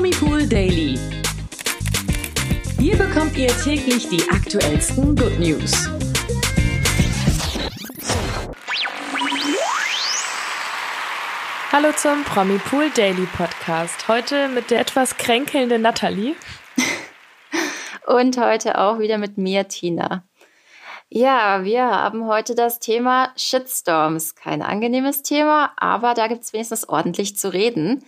Promipool Daily. Hier bekommt ihr täglich die aktuellsten Good News. Hallo zum Promipool Daily Podcast. Heute mit der etwas kränkelnden Nathalie. Und heute auch wieder mit mir, Tina. Ja, wir haben heute das Thema Shitstorms. Kein angenehmes Thema, aber da gibt es wenigstens ordentlich zu reden.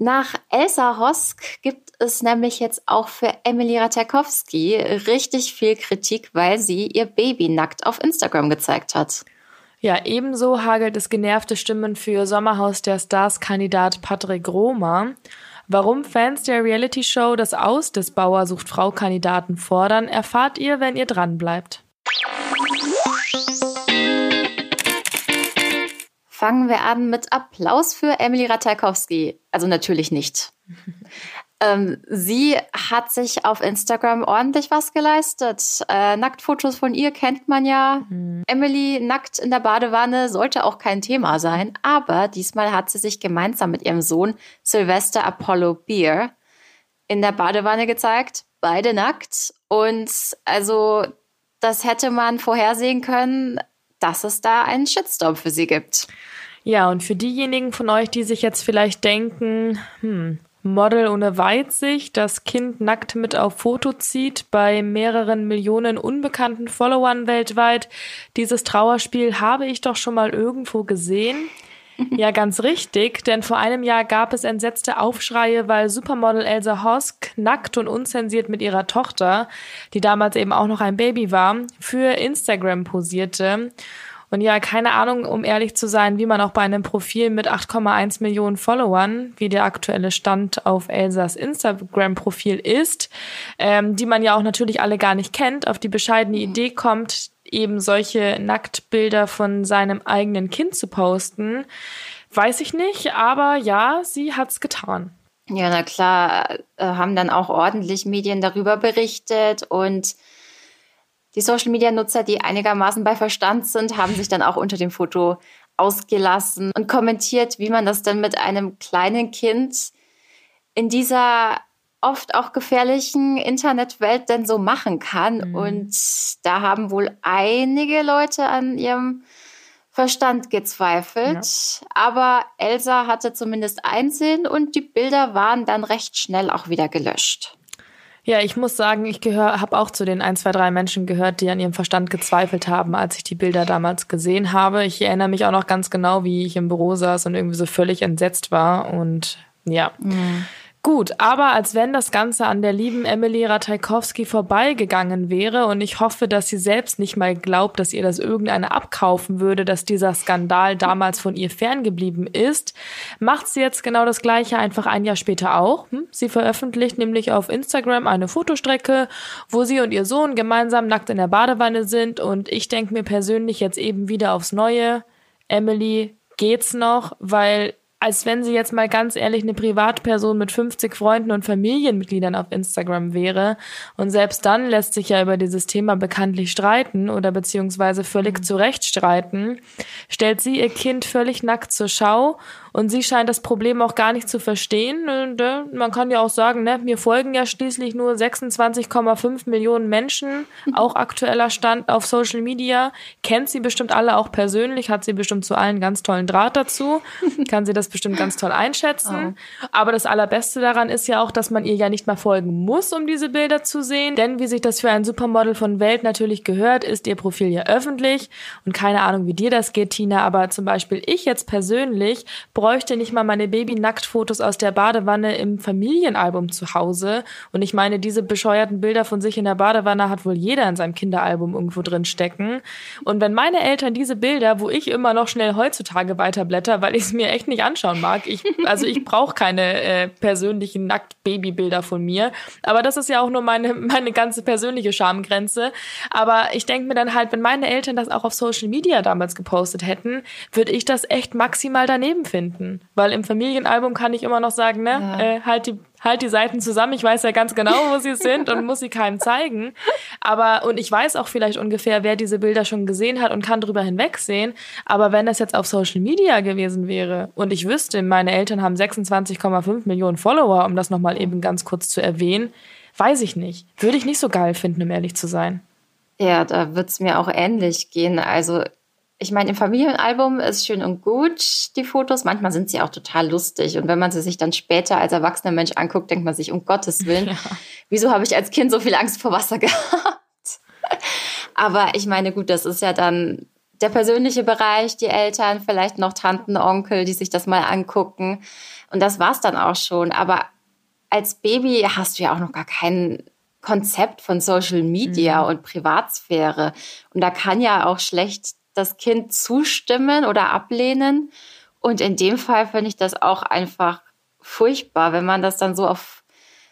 Nach Elsa Hosk gibt es nämlich jetzt auch für Emily Ratajkowski richtig viel Kritik, weil sie ihr Baby nackt auf Instagram gezeigt hat. Ja, ebenso hagelt es genervte Stimmen für Sommerhaus der Stars Kandidat Patrick Roma. Warum Fans der Reality-Show das Aus des Bauer sucht Frau Kandidaten fordern, erfahrt ihr, wenn ihr dran bleibt. Fangen wir an mit Applaus für Emily Ratajkowski. Also natürlich nicht. ähm, sie hat sich auf Instagram ordentlich was geleistet. Äh, Nacktfotos von ihr kennt man ja. Mhm. Emily nackt in der Badewanne sollte auch kein Thema sein. Aber diesmal hat sie sich gemeinsam mit ihrem Sohn Sylvester Apollo Beer in der Badewanne gezeigt. Beide nackt. Und also das hätte man vorhersehen können, dass es da einen Shitstorm für sie gibt. Ja, und für diejenigen von euch, die sich jetzt vielleicht denken, hm, Model ohne Weitsicht, das Kind nackt mit auf Foto zieht bei mehreren Millionen unbekannten Followern weltweit. Dieses Trauerspiel habe ich doch schon mal irgendwo gesehen. Ja, ganz richtig, denn vor einem Jahr gab es entsetzte Aufschreie, weil Supermodel Elsa Hosk nackt und unzensiert mit ihrer Tochter, die damals eben auch noch ein Baby war, für Instagram posierte. Und ja, keine Ahnung, um ehrlich zu sein, wie man auch bei einem Profil mit 8,1 Millionen Followern, wie der aktuelle Stand auf Elsas Instagram-Profil ist, ähm, die man ja auch natürlich alle gar nicht kennt, auf die bescheidene Idee kommt, eben solche Nacktbilder von seinem eigenen Kind zu posten, weiß ich nicht, aber ja, sie hat's getan. Ja, na klar, äh, haben dann auch ordentlich Medien darüber berichtet und die Social-Media-Nutzer, die einigermaßen bei Verstand sind, haben sich dann auch unter dem Foto ausgelassen und kommentiert, wie man das denn mit einem kleinen Kind in dieser oft auch gefährlichen Internetwelt denn so machen kann. Mhm. Und da haben wohl einige Leute an ihrem Verstand gezweifelt. Ja. Aber Elsa hatte zumindest Einsehen und die Bilder waren dann recht schnell auch wieder gelöscht. Ja, ich muss sagen, ich habe auch zu den ein, zwei, drei Menschen gehört, die an ihrem Verstand gezweifelt haben, als ich die Bilder damals gesehen habe. Ich erinnere mich auch noch ganz genau, wie ich im Büro saß und irgendwie so völlig entsetzt war. Und ja. Mhm. Gut, aber als wenn das Ganze an der lieben Emily Ratajkowski vorbeigegangen wäre und ich hoffe, dass sie selbst nicht mal glaubt, dass ihr das irgendeine abkaufen würde, dass dieser Skandal damals von ihr ferngeblieben ist, macht sie jetzt genau das gleiche einfach ein Jahr später auch. Hm? Sie veröffentlicht nämlich auf Instagram eine Fotostrecke, wo sie und ihr Sohn gemeinsam nackt in der Badewanne sind und ich denke mir persönlich jetzt eben wieder aufs Neue, Emily, geht's noch, weil als wenn sie jetzt mal ganz ehrlich eine Privatperson mit 50 Freunden und Familienmitgliedern auf Instagram wäre. Und selbst dann lässt sich ja über dieses Thema bekanntlich streiten oder beziehungsweise völlig mhm. zurecht streiten. Stellt sie ihr Kind völlig nackt zur Schau und sie scheint das Problem auch gar nicht zu verstehen. Und, äh, man kann ja auch sagen, ne, mir folgen ja schließlich nur 26,5 Millionen Menschen, auch aktueller Stand auf Social Media. Kennt sie bestimmt alle auch persönlich, hat sie bestimmt zu allen ganz tollen Draht dazu, kann sie das bestimmt ganz toll einschätzen. Oh. Aber das Allerbeste daran ist ja auch, dass man ihr ja nicht mal folgen muss, um diese Bilder zu sehen. Denn wie sich das für ein Supermodel von Welt natürlich gehört, ist ihr Profil ja öffentlich. Und keine Ahnung, wie dir das geht, Tina, aber zum Beispiel ich jetzt persönlich bräuchte nicht mal meine Baby-Nacktfotos aus der Badewanne im Familienalbum zu Hause. Und ich meine, diese bescheuerten Bilder von sich in der Badewanne hat wohl jeder in seinem Kinderalbum irgendwo drin stecken. Und wenn meine Eltern diese Bilder, wo ich immer noch schnell heutzutage weiterblätter, weil ich es mir echt nicht anschauen mag, ich, also ich brauche keine äh, persönlichen Nackt-Baby-Bilder von mir. Aber das ist ja auch nur meine, meine ganze persönliche Schamgrenze. Aber ich denke mir dann halt, wenn meine Eltern das auch auf Social Media damals gepostet hätten, würde ich das echt maximal daneben finden finden. Weil im Familienalbum kann ich immer noch sagen, ne, ja. äh, halt die halt die Seiten zusammen. Ich weiß ja ganz genau, wo sie sind und muss sie keinem zeigen. Aber, und ich weiß auch vielleicht ungefähr, wer diese Bilder schon gesehen hat und kann drüber hinwegsehen. Aber wenn das jetzt auf Social Media gewesen wäre und ich wüsste, meine Eltern haben 26,5 Millionen Follower, um das nochmal eben ganz kurz zu erwähnen, weiß ich nicht. Würde ich nicht so geil finden, um ehrlich zu sein. Ja, da wird's mir auch ähnlich gehen. Also ich meine, im Familienalbum ist schön und gut, die Fotos. Manchmal sind sie auch total lustig. Und wenn man sie sich dann später als erwachsener Mensch anguckt, denkt man sich, um Gottes Willen, ja. wieso habe ich als Kind so viel Angst vor Wasser gehabt? Aber ich meine, gut, das ist ja dann der persönliche Bereich, die Eltern, vielleicht noch Tanten, Onkel, die sich das mal angucken. Und das war's dann auch schon. Aber als Baby hast du ja auch noch gar kein Konzept von Social Media mhm. und Privatsphäre. Und da kann ja auch schlecht das Kind zustimmen oder ablehnen. Und in dem Fall finde ich das auch einfach furchtbar, wenn man das dann so auf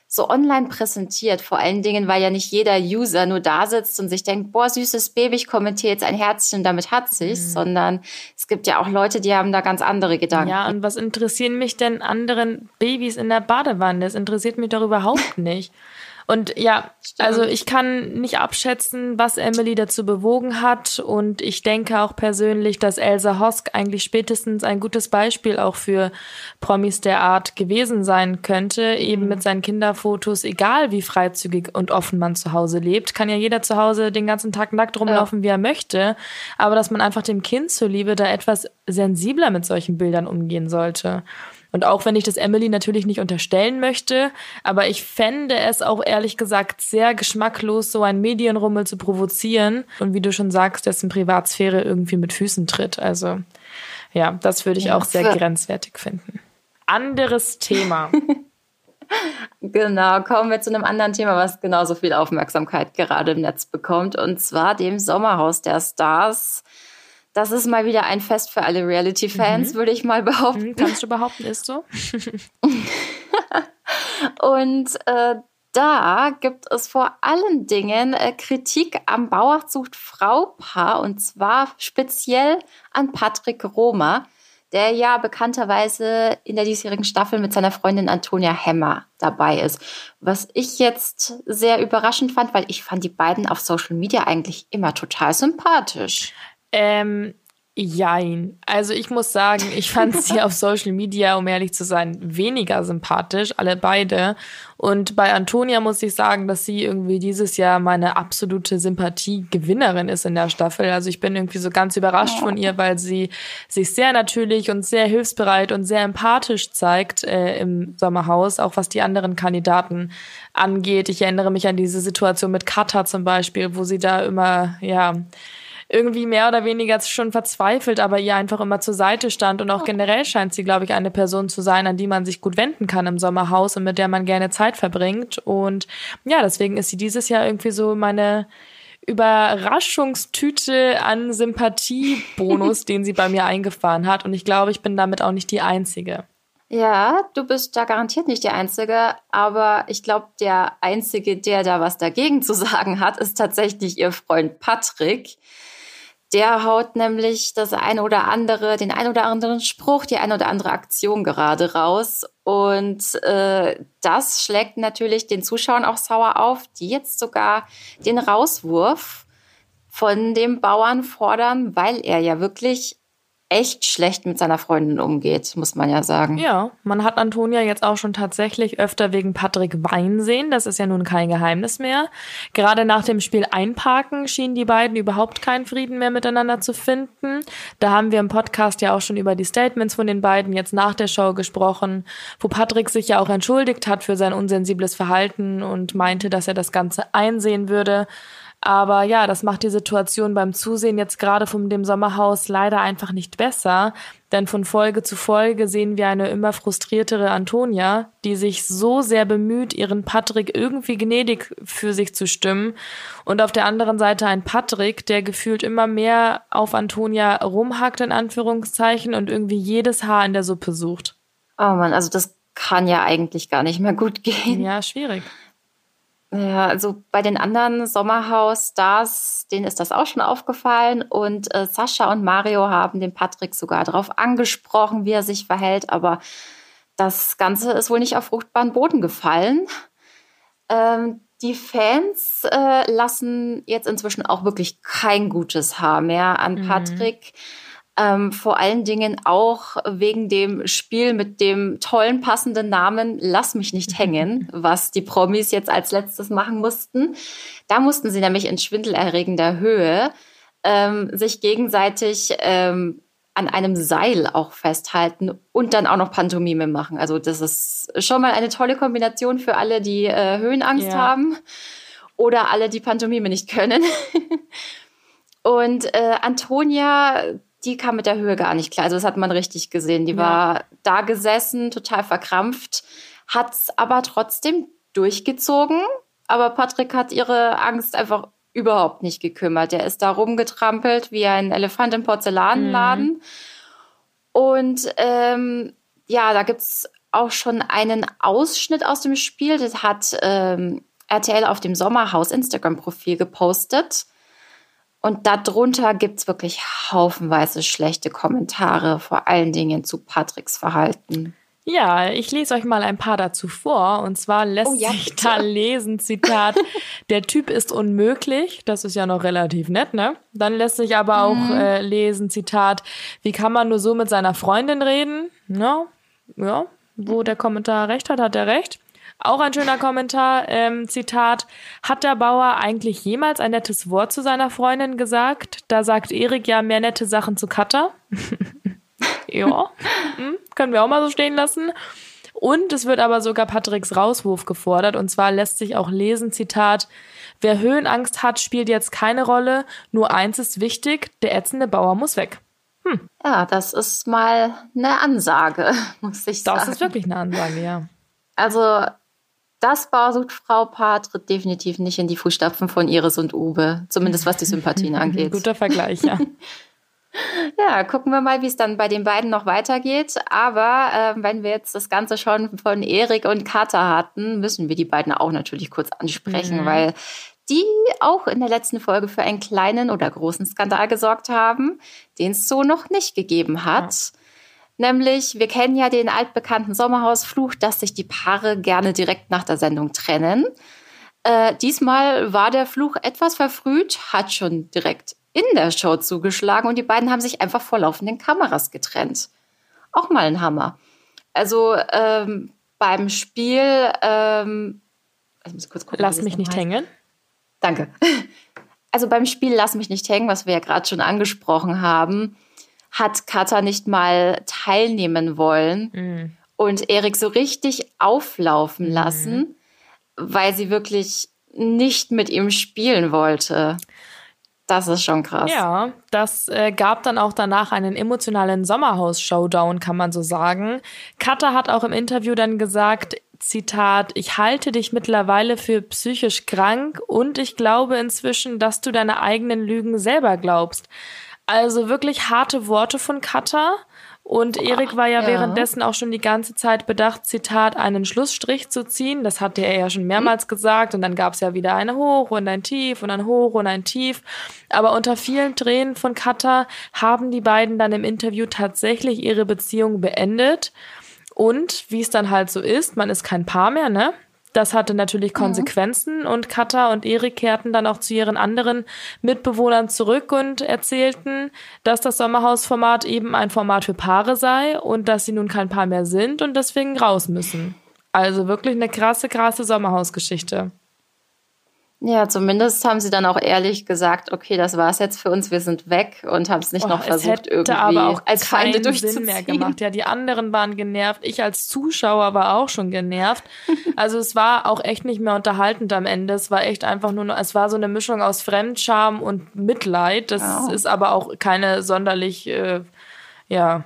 so online präsentiert. Vor allen Dingen, weil ja nicht jeder User nur da sitzt und sich denkt, boah, süßes Baby, ich kommentiere jetzt ein Herzchen, damit hat sich's, mhm. sondern es gibt ja auch Leute, die haben da ganz andere Gedanken. Ja, und was interessieren mich denn anderen Babys in der Badewanne? Das interessiert mich doch überhaupt nicht. Und ja, Stimmt. also ich kann nicht abschätzen, was Emily dazu bewogen hat. Und ich denke auch persönlich, dass Elsa Hosk eigentlich spätestens ein gutes Beispiel auch für Promis der Art gewesen sein könnte. Eben mhm. mit seinen Kinderfotos, egal wie freizügig und offen man zu Hause lebt, kann ja jeder zu Hause den ganzen Tag nackt rumlaufen, ja. wie er möchte. Aber dass man einfach dem Kind zuliebe da etwas sensibler mit solchen Bildern umgehen sollte. Und auch wenn ich das Emily natürlich nicht unterstellen möchte, aber ich fände es auch ehrlich gesagt sehr geschmacklos, so ein Medienrummel zu provozieren und wie du schon sagst, dessen Privatsphäre irgendwie mit Füßen tritt. Also ja, das würde ich auch sehr grenzwertig finden. Anderes Thema. Genau, kommen wir zu einem anderen Thema, was genauso viel Aufmerksamkeit gerade im Netz bekommt, und zwar dem Sommerhaus der Stars. Das ist mal wieder ein Fest für alle Reality-Fans, mhm. würde ich mal behaupten. Mhm, kannst du behaupten, ist so? und äh, da gibt es vor allen Dingen äh, Kritik am Bauachzucht-Frau-Paar und zwar speziell an Patrick Roma, der ja bekannterweise in der diesjährigen Staffel mit seiner Freundin Antonia Hemmer dabei ist. Was ich jetzt sehr überraschend fand, weil ich fand die beiden auf Social Media eigentlich immer total sympathisch. Ähm, Jein. Also ich muss sagen, ich fand sie auf Social Media, um ehrlich zu sein, weniger sympathisch, alle beide. Und bei Antonia muss ich sagen, dass sie irgendwie dieses Jahr meine absolute Sympathiegewinnerin ist in der Staffel. Also ich bin irgendwie so ganz überrascht von ihr, weil sie sich sehr natürlich und sehr hilfsbereit und sehr empathisch zeigt äh, im Sommerhaus, auch was die anderen Kandidaten angeht. Ich erinnere mich an diese Situation mit Kata zum Beispiel, wo sie da immer, ja, irgendwie mehr oder weniger schon verzweifelt, aber ihr einfach immer zur Seite stand. Und auch generell scheint sie, glaube ich, eine Person zu sein, an die man sich gut wenden kann im Sommerhaus und mit der man gerne Zeit verbringt. Und ja, deswegen ist sie dieses Jahr irgendwie so meine Überraschungstüte an Sympathiebonus, den sie bei mir eingefahren hat. Und ich glaube, ich bin damit auch nicht die Einzige. Ja, du bist da garantiert nicht der Einzige, aber ich glaube, der Einzige, der da was dagegen zu sagen hat, ist tatsächlich ihr Freund Patrick. Der haut nämlich das eine oder andere, den ein oder anderen Spruch, die eine oder andere Aktion gerade raus. Und äh, das schlägt natürlich den Zuschauern auch sauer auf, die jetzt sogar den Rauswurf von dem Bauern fordern, weil er ja wirklich echt schlecht mit seiner Freundin umgeht, muss man ja sagen. Ja, man hat Antonia jetzt auch schon tatsächlich öfter wegen Patrick Wein sehen. Das ist ja nun kein Geheimnis mehr. Gerade nach dem Spiel Einparken schienen die beiden überhaupt keinen Frieden mehr miteinander zu finden. Da haben wir im Podcast ja auch schon über die Statements von den beiden jetzt nach der Show gesprochen, wo Patrick sich ja auch entschuldigt hat für sein unsensibles Verhalten und meinte, dass er das Ganze einsehen würde. Aber ja, das macht die Situation beim Zusehen jetzt gerade von dem Sommerhaus leider einfach nicht besser. Denn von Folge zu Folge sehen wir eine immer frustriertere Antonia, die sich so sehr bemüht, ihren Patrick irgendwie gnädig für sich zu stimmen. Und auf der anderen Seite ein Patrick, der gefühlt immer mehr auf Antonia rumhackt, in Anführungszeichen, und irgendwie jedes Haar in der Suppe sucht. Oh man, also das kann ja eigentlich gar nicht mehr gut gehen. Ja, schwierig. Ja, also bei den anderen Sommerhaus-Stars, denen ist das auch schon aufgefallen. Und äh, Sascha und Mario haben den Patrick sogar darauf angesprochen, wie er sich verhält. Aber das Ganze ist wohl nicht auf fruchtbaren Boden gefallen. Ähm, die Fans äh, lassen jetzt inzwischen auch wirklich kein gutes Haar mehr an mhm. Patrick. Mhm ähm, vor allen Dingen auch wegen dem Spiel mit dem tollen passenden Namen Lass mich nicht hängen, was die Promis jetzt als letztes machen mussten. Da mussten sie nämlich in schwindelerregender Höhe ähm, sich gegenseitig ähm, an einem Seil auch festhalten und dann auch noch Pantomime machen. Also das ist schon mal eine tolle Kombination für alle, die äh, Höhenangst ja. haben oder alle, die Pantomime nicht können. und äh, Antonia die kam mit der Höhe gar nicht klar. Also das hat man richtig gesehen. Die ja. war da gesessen, total verkrampft, hat es aber trotzdem durchgezogen. Aber Patrick hat ihre Angst einfach überhaupt nicht gekümmert. Er ist da rumgetrampelt wie ein Elefant im Porzellanladen. Mhm. Und ähm, ja, da gibt es auch schon einen Ausschnitt aus dem Spiel. Das hat ähm, RTL auf dem Sommerhaus Instagram-Profil gepostet. Und darunter gibt es wirklich haufenweise schlechte Kommentare, vor allen Dingen zu Patricks Verhalten. Ja, ich lese euch mal ein paar dazu vor. Und zwar lässt oh, ja, sich da lesen, Zitat, der Typ ist unmöglich. Das ist ja noch relativ nett, ne? Dann lässt sich aber auch mhm. äh, lesen, Zitat, wie kann man nur so mit seiner Freundin reden? Ne? Ja, wo der Kommentar recht hat, hat er recht. Auch ein schöner Kommentar, ähm, Zitat, hat der Bauer eigentlich jemals ein nettes Wort zu seiner Freundin gesagt? Da sagt Erik ja mehr nette Sachen zu Katha. ja, hm, können wir auch mal so stehen lassen. Und es wird aber sogar Patricks Rauswurf gefordert. Und zwar lässt sich auch lesen, Zitat, wer Höhenangst hat, spielt jetzt keine Rolle. Nur eins ist wichtig, der ätzende Bauer muss weg. Hm. Ja, das ist mal eine Ansage, muss ich sagen. Das ist wirklich eine Ansage, ja. Also das Bausucht-Frau-Paar tritt definitiv nicht in die Fußstapfen von Iris und Uwe, zumindest was die Sympathien angeht. Guter Vergleich, ja. ja, gucken wir mal, wie es dann bei den beiden noch weitergeht. Aber äh, wenn wir jetzt das Ganze schon von Erik und Kata hatten, müssen wir die beiden auch natürlich kurz ansprechen, mhm. weil die auch in der letzten Folge für einen kleinen oder großen Skandal gesorgt haben, den es so noch nicht gegeben hat. Ja. Nämlich, wir kennen ja den altbekannten Sommerhausfluch, dass sich die Paare gerne direkt nach der Sendung trennen. Äh, diesmal war der Fluch etwas verfrüht, hat schon direkt in der Show zugeschlagen und die beiden haben sich einfach vor laufenden Kameras getrennt. Auch mal ein Hammer. Also ähm, beim Spiel, ähm, kurz gucken, lass mich nicht heißt. hängen. Danke. Also beim Spiel Lass mich nicht hängen, was wir ja gerade schon angesprochen haben, hat Katha nicht mal teilnehmen wollen mhm. und Erik so richtig auflaufen mhm. lassen, weil sie wirklich nicht mit ihm spielen wollte. Das ist schon krass. Ja, das äh, gab dann auch danach einen emotionalen Sommerhaus-Showdown, kann man so sagen. Katha hat auch im Interview dann gesagt, Zitat, ich halte dich mittlerweile für psychisch krank und ich glaube inzwischen, dass du deine eigenen Lügen selber glaubst. Also wirklich harte Worte von Katha. Und Erik war ja, ja, währenddessen auch schon die ganze Zeit bedacht, Zitat, einen Schlussstrich zu ziehen. Das hatte er ja schon mehrmals gesagt. Und dann gab es ja wieder eine Hoch und ein Tief und ein Hoch und ein Tief. Aber unter vielen Tränen von Katha haben die beiden dann im Interview tatsächlich ihre Beziehung beendet. Und wie es dann halt so ist, man ist kein Paar mehr, ne? Das hatte natürlich mhm. Konsequenzen mhm. und Katha und Erik kehrten dann auch zu ihren anderen Mitbewohnern zurück und erzählten, dass das Sommerhausformat eben ein Format für Paare sei und dass sie nun kein Paar mehr sind und deswegen raus müssen. Also wirklich eine krasse, krasse Sommerhausgeschichte. Ja, zumindest haben sie dann auch ehrlich gesagt, okay, das war's jetzt für uns, wir sind weg und haben es nicht oh, noch versucht irgendwie aber auch als Feinde durchzuziehen. Sinn mehr gemacht. Ja, die anderen waren genervt, ich als Zuschauer war auch schon genervt. Also es war auch echt nicht mehr unterhaltend am Ende. Es war echt einfach nur, es war so eine Mischung aus Fremdscham und Mitleid. Das oh. ist aber auch keine sonderlich, äh, ja,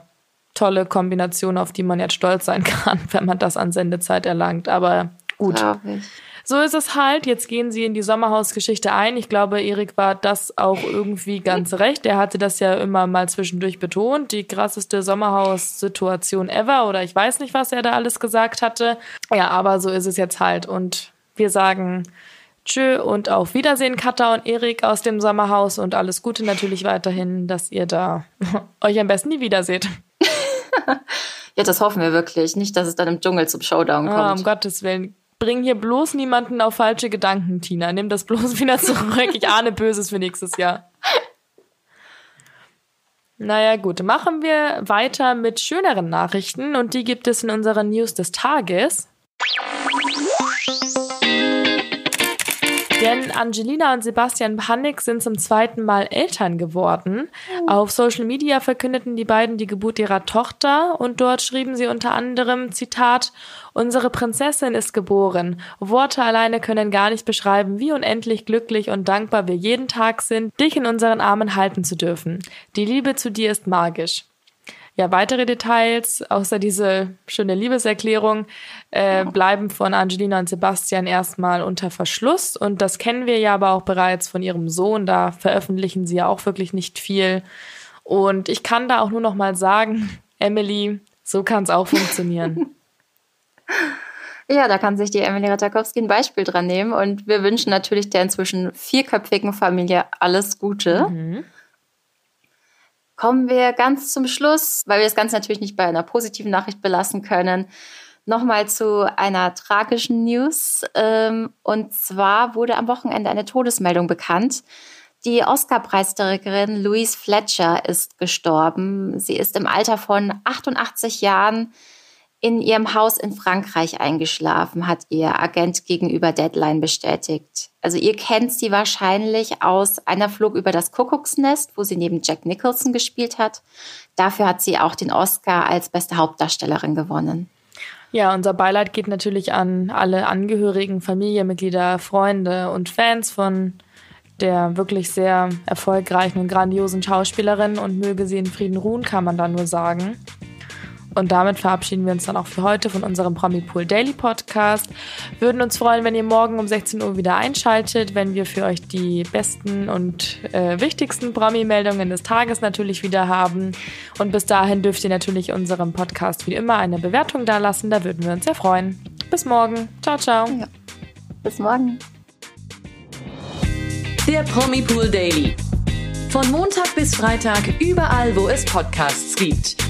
tolle Kombination, auf die man jetzt stolz sein kann, wenn man das an Sendezeit erlangt. Aber gut. ich so ist es halt. Jetzt gehen sie in die Sommerhausgeschichte ein. Ich glaube, Erik war das auch irgendwie ganz recht. Er hatte das ja immer mal zwischendurch betont. Die krasseste Sommerhaussituation ever oder ich weiß nicht, was er da alles gesagt hatte. Ja, aber so ist es jetzt halt. Und Wir sagen Tschö und auf Wiedersehen, Katha und Erik aus dem Sommerhaus und alles Gute natürlich weiterhin, dass ihr da euch am besten nie wiederseht. ja, das hoffen wir wirklich. Nicht, dass es dann im Dschungel zum Showdown ah, kommt. Ah, um Gottes Willen. Bring hier bloß niemanden auf falsche Gedanken, Tina. Nimm das bloß wieder zurück. Ich ahne Böses für nächstes Jahr. Naja, gut. Machen wir weiter mit schöneren Nachrichten und die gibt es in unseren News des Tages. Denn Angelina und Sebastian Panik sind zum zweiten Mal Eltern geworden. Auf Social Media verkündeten die beiden die Geburt ihrer Tochter und dort schrieben sie unter anderem, Zitat, Unsere Prinzessin ist geboren. Worte alleine können gar nicht beschreiben, wie unendlich glücklich und dankbar wir jeden Tag sind, dich in unseren Armen halten zu dürfen. Die Liebe zu dir ist magisch. Ja, weitere Details, außer diese schöne Liebeserklärung, äh, bleiben von Angelina und Sebastian erstmal unter Verschluss. Und das kennen wir ja aber auch bereits von ihrem Sohn. Da veröffentlichen sie ja auch wirklich nicht viel. Und ich kann da auch nur noch mal sagen, Emily, so kann es auch funktionieren. Ja, da kann sich die Emily Ratakowski ein Beispiel dran nehmen. Und wir wünschen natürlich der inzwischen vierköpfigen Familie alles Gute. Mhm. Kommen wir ganz zum Schluss, weil wir das Ganze natürlich nicht bei einer positiven Nachricht belassen können, nochmal zu einer tragischen News. Ähm, und zwar wurde am Wochenende eine Todesmeldung bekannt. Die Oscar-Preisträgerin Louise Fletcher ist gestorben. Sie ist im Alter von 88 Jahren in ihrem Haus in Frankreich eingeschlafen, hat ihr Agent gegenüber Deadline bestätigt. Also ihr kennt sie wahrscheinlich aus einer Flug über das Kuckucksnest, wo sie neben Jack Nicholson gespielt hat. Dafür hat sie auch den Oscar als beste Hauptdarstellerin gewonnen. Ja, unser Beileid geht natürlich an alle Angehörigen, Familienmitglieder, Freunde und Fans von der wirklich sehr erfolgreichen und grandiosen Schauspielerin und möge sie in Frieden ruhen, kann man da nur sagen. Und damit verabschieden wir uns dann auch für heute von unserem Promipool Daily Podcast. Würden uns freuen, wenn ihr morgen um 16 Uhr wieder einschaltet, wenn wir für euch die besten und äh, wichtigsten Promi-Meldungen des Tages natürlich wieder haben. Und bis dahin dürft ihr natürlich unserem Podcast wie immer eine Bewertung dalassen. Da würden wir uns sehr freuen. Bis morgen. Ciao, ciao. Ja. Bis morgen. Der Promipool Daily. Von Montag bis Freitag überall, wo es Podcasts gibt.